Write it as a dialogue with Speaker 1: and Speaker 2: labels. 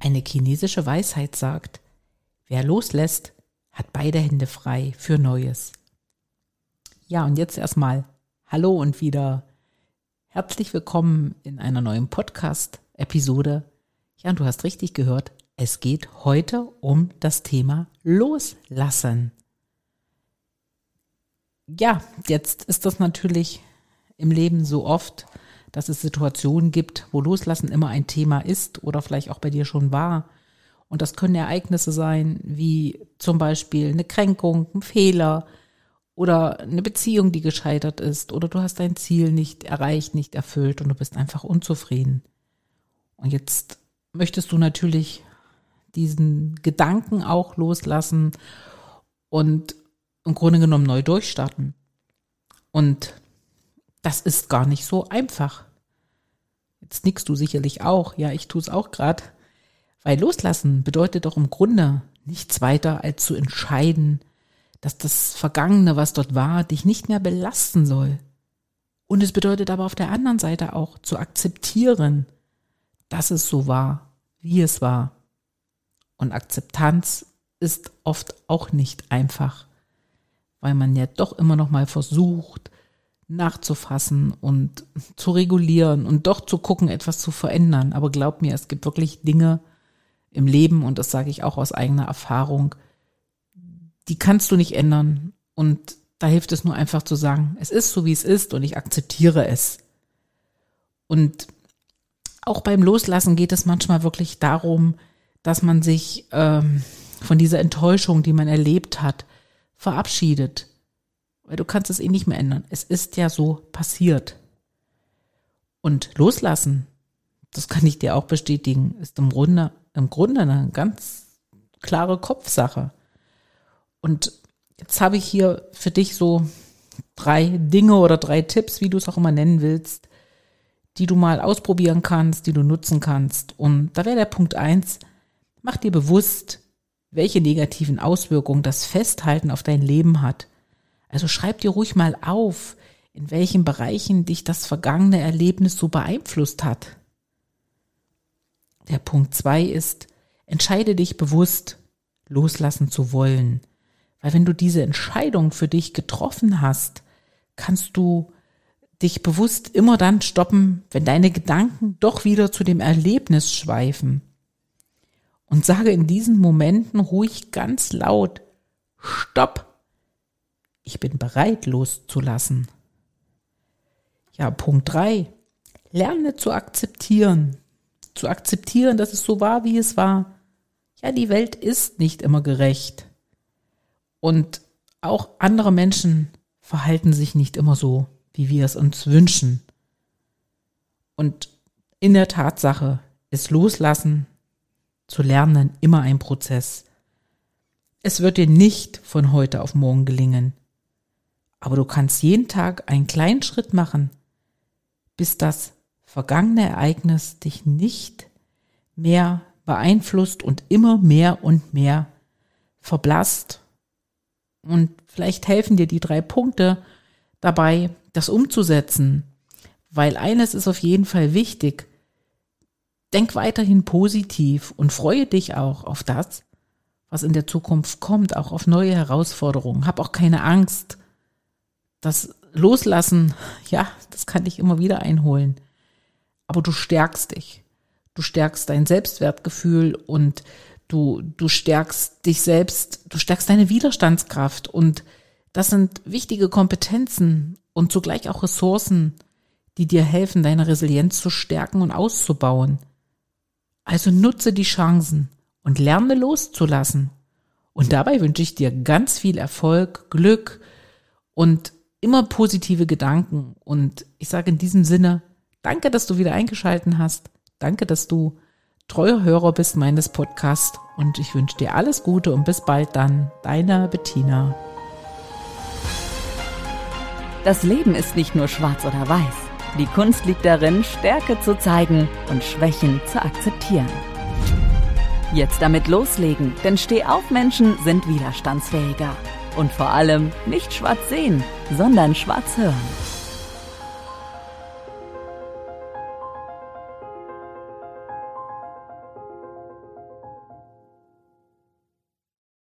Speaker 1: Eine chinesische Weisheit sagt, wer loslässt, hat beide Hände frei für Neues. Ja, und jetzt erstmal Hallo und wieder herzlich willkommen in einer neuen Podcast-Episode. Ja, und du hast richtig gehört, es geht heute um das Thema Loslassen. Ja, jetzt ist das natürlich im Leben so oft, dass es Situationen gibt, wo Loslassen immer ein Thema ist oder vielleicht auch bei dir schon war. Und das können Ereignisse sein, wie zum Beispiel eine Kränkung, ein Fehler oder eine Beziehung, die gescheitert ist oder du hast dein Ziel nicht erreicht, nicht erfüllt und du bist einfach unzufrieden. Und jetzt möchtest du natürlich diesen Gedanken auch loslassen und im Grunde genommen neu durchstarten. Und das ist gar nicht so einfach. Jetzt nickst du sicherlich auch. Ja, ich tue es auch gerade. Weil loslassen bedeutet doch im Grunde nichts weiter, als zu entscheiden, dass das Vergangene, was dort war, dich nicht mehr belasten soll. Und es bedeutet aber auf der anderen Seite auch zu akzeptieren, dass es so war, wie es war. Und Akzeptanz ist oft auch nicht einfach, weil man ja doch immer noch mal versucht, nachzufassen und zu regulieren und doch zu gucken, etwas zu verändern. Aber glaub mir, es gibt wirklich Dinge im Leben, und das sage ich auch aus eigener Erfahrung, die kannst du nicht ändern. Und da hilft es nur einfach zu sagen, es ist so, wie es ist und ich akzeptiere es. Und auch beim Loslassen geht es manchmal wirklich darum, dass man sich ähm, von dieser Enttäuschung, die man erlebt hat, verabschiedet weil du kannst es eh nicht mehr ändern. Es ist ja so passiert. Und loslassen, das kann ich dir auch bestätigen, ist im Grunde, im Grunde eine ganz klare Kopfsache. Und jetzt habe ich hier für dich so drei Dinge oder drei Tipps, wie du es auch immer nennen willst, die du mal ausprobieren kannst, die du nutzen kannst. Und da wäre der Punkt eins, mach dir bewusst, welche negativen Auswirkungen das Festhalten auf dein Leben hat. Also schreib dir ruhig mal auf, in welchen Bereichen dich das vergangene Erlebnis so beeinflusst hat. Der Punkt zwei ist, entscheide dich bewusst, loslassen zu wollen. Weil wenn du diese Entscheidung für dich getroffen hast, kannst du dich bewusst immer dann stoppen, wenn deine Gedanken doch wieder zu dem Erlebnis schweifen. Und sage in diesen Momenten ruhig ganz laut, Stopp! Ich bin bereit loszulassen. Ja, Punkt drei: Lerne zu akzeptieren. Zu akzeptieren, dass es so war, wie es war. Ja, die Welt ist nicht immer gerecht. Und auch andere Menschen verhalten sich nicht immer so, wie wir es uns wünschen. Und in der Tatsache ist Loslassen zu lernen immer ein Prozess. Es wird dir nicht von heute auf morgen gelingen. Aber du kannst jeden Tag einen kleinen Schritt machen, bis das vergangene Ereignis dich nicht mehr beeinflusst und immer mehr und mehr verblasst. Und vielleicht helfen dir die drei Punkte dabei, das umzusetzen. Weil eines ist auf jeden Fall wichtig. Denk weiterhin positiv und freue dich auch auf das, was in der Zukunft kommt, auch auf neue Herausforderungen. Hab auch keine Angst, das Loslassen, ja, das kann dich immer wieder einholen. Aber du stärkst dich. Du stärkst dein Selbstwertgefühl und du, du stärkst dich selbst, du stärkst deine Widerstandskraft und das sind wichtige Kompetenzen und zugleich auch Ressourcen, die dir helfen, deine Resilienz zu stärken und auszubauen. Also nutze die Chancen und lerne loszulassen. Und dabei wünsche ich dir ganz viel Erfolg, Glück und immer positive Gedanken. Und ich sage in diesem Sinne, danke, dass du wieder eingeschalten hast. Danke, dass du treuer Hörer bist meines Podcasts und ich wünsche dir alles Gute und bis bald dann. Deine Bettina.
Speaker 2: Das Leben ist nicht nur schwarz oder weiß. Die Kunst liegt darin, Stärke zu zeigen und Schwächen zu akzeptieren. Jetzt damit loslegen, denn Stehaufmenschen sind widerstandsfähiger. Und vor allem nicht schwarz sehen, sondern schwarz hören.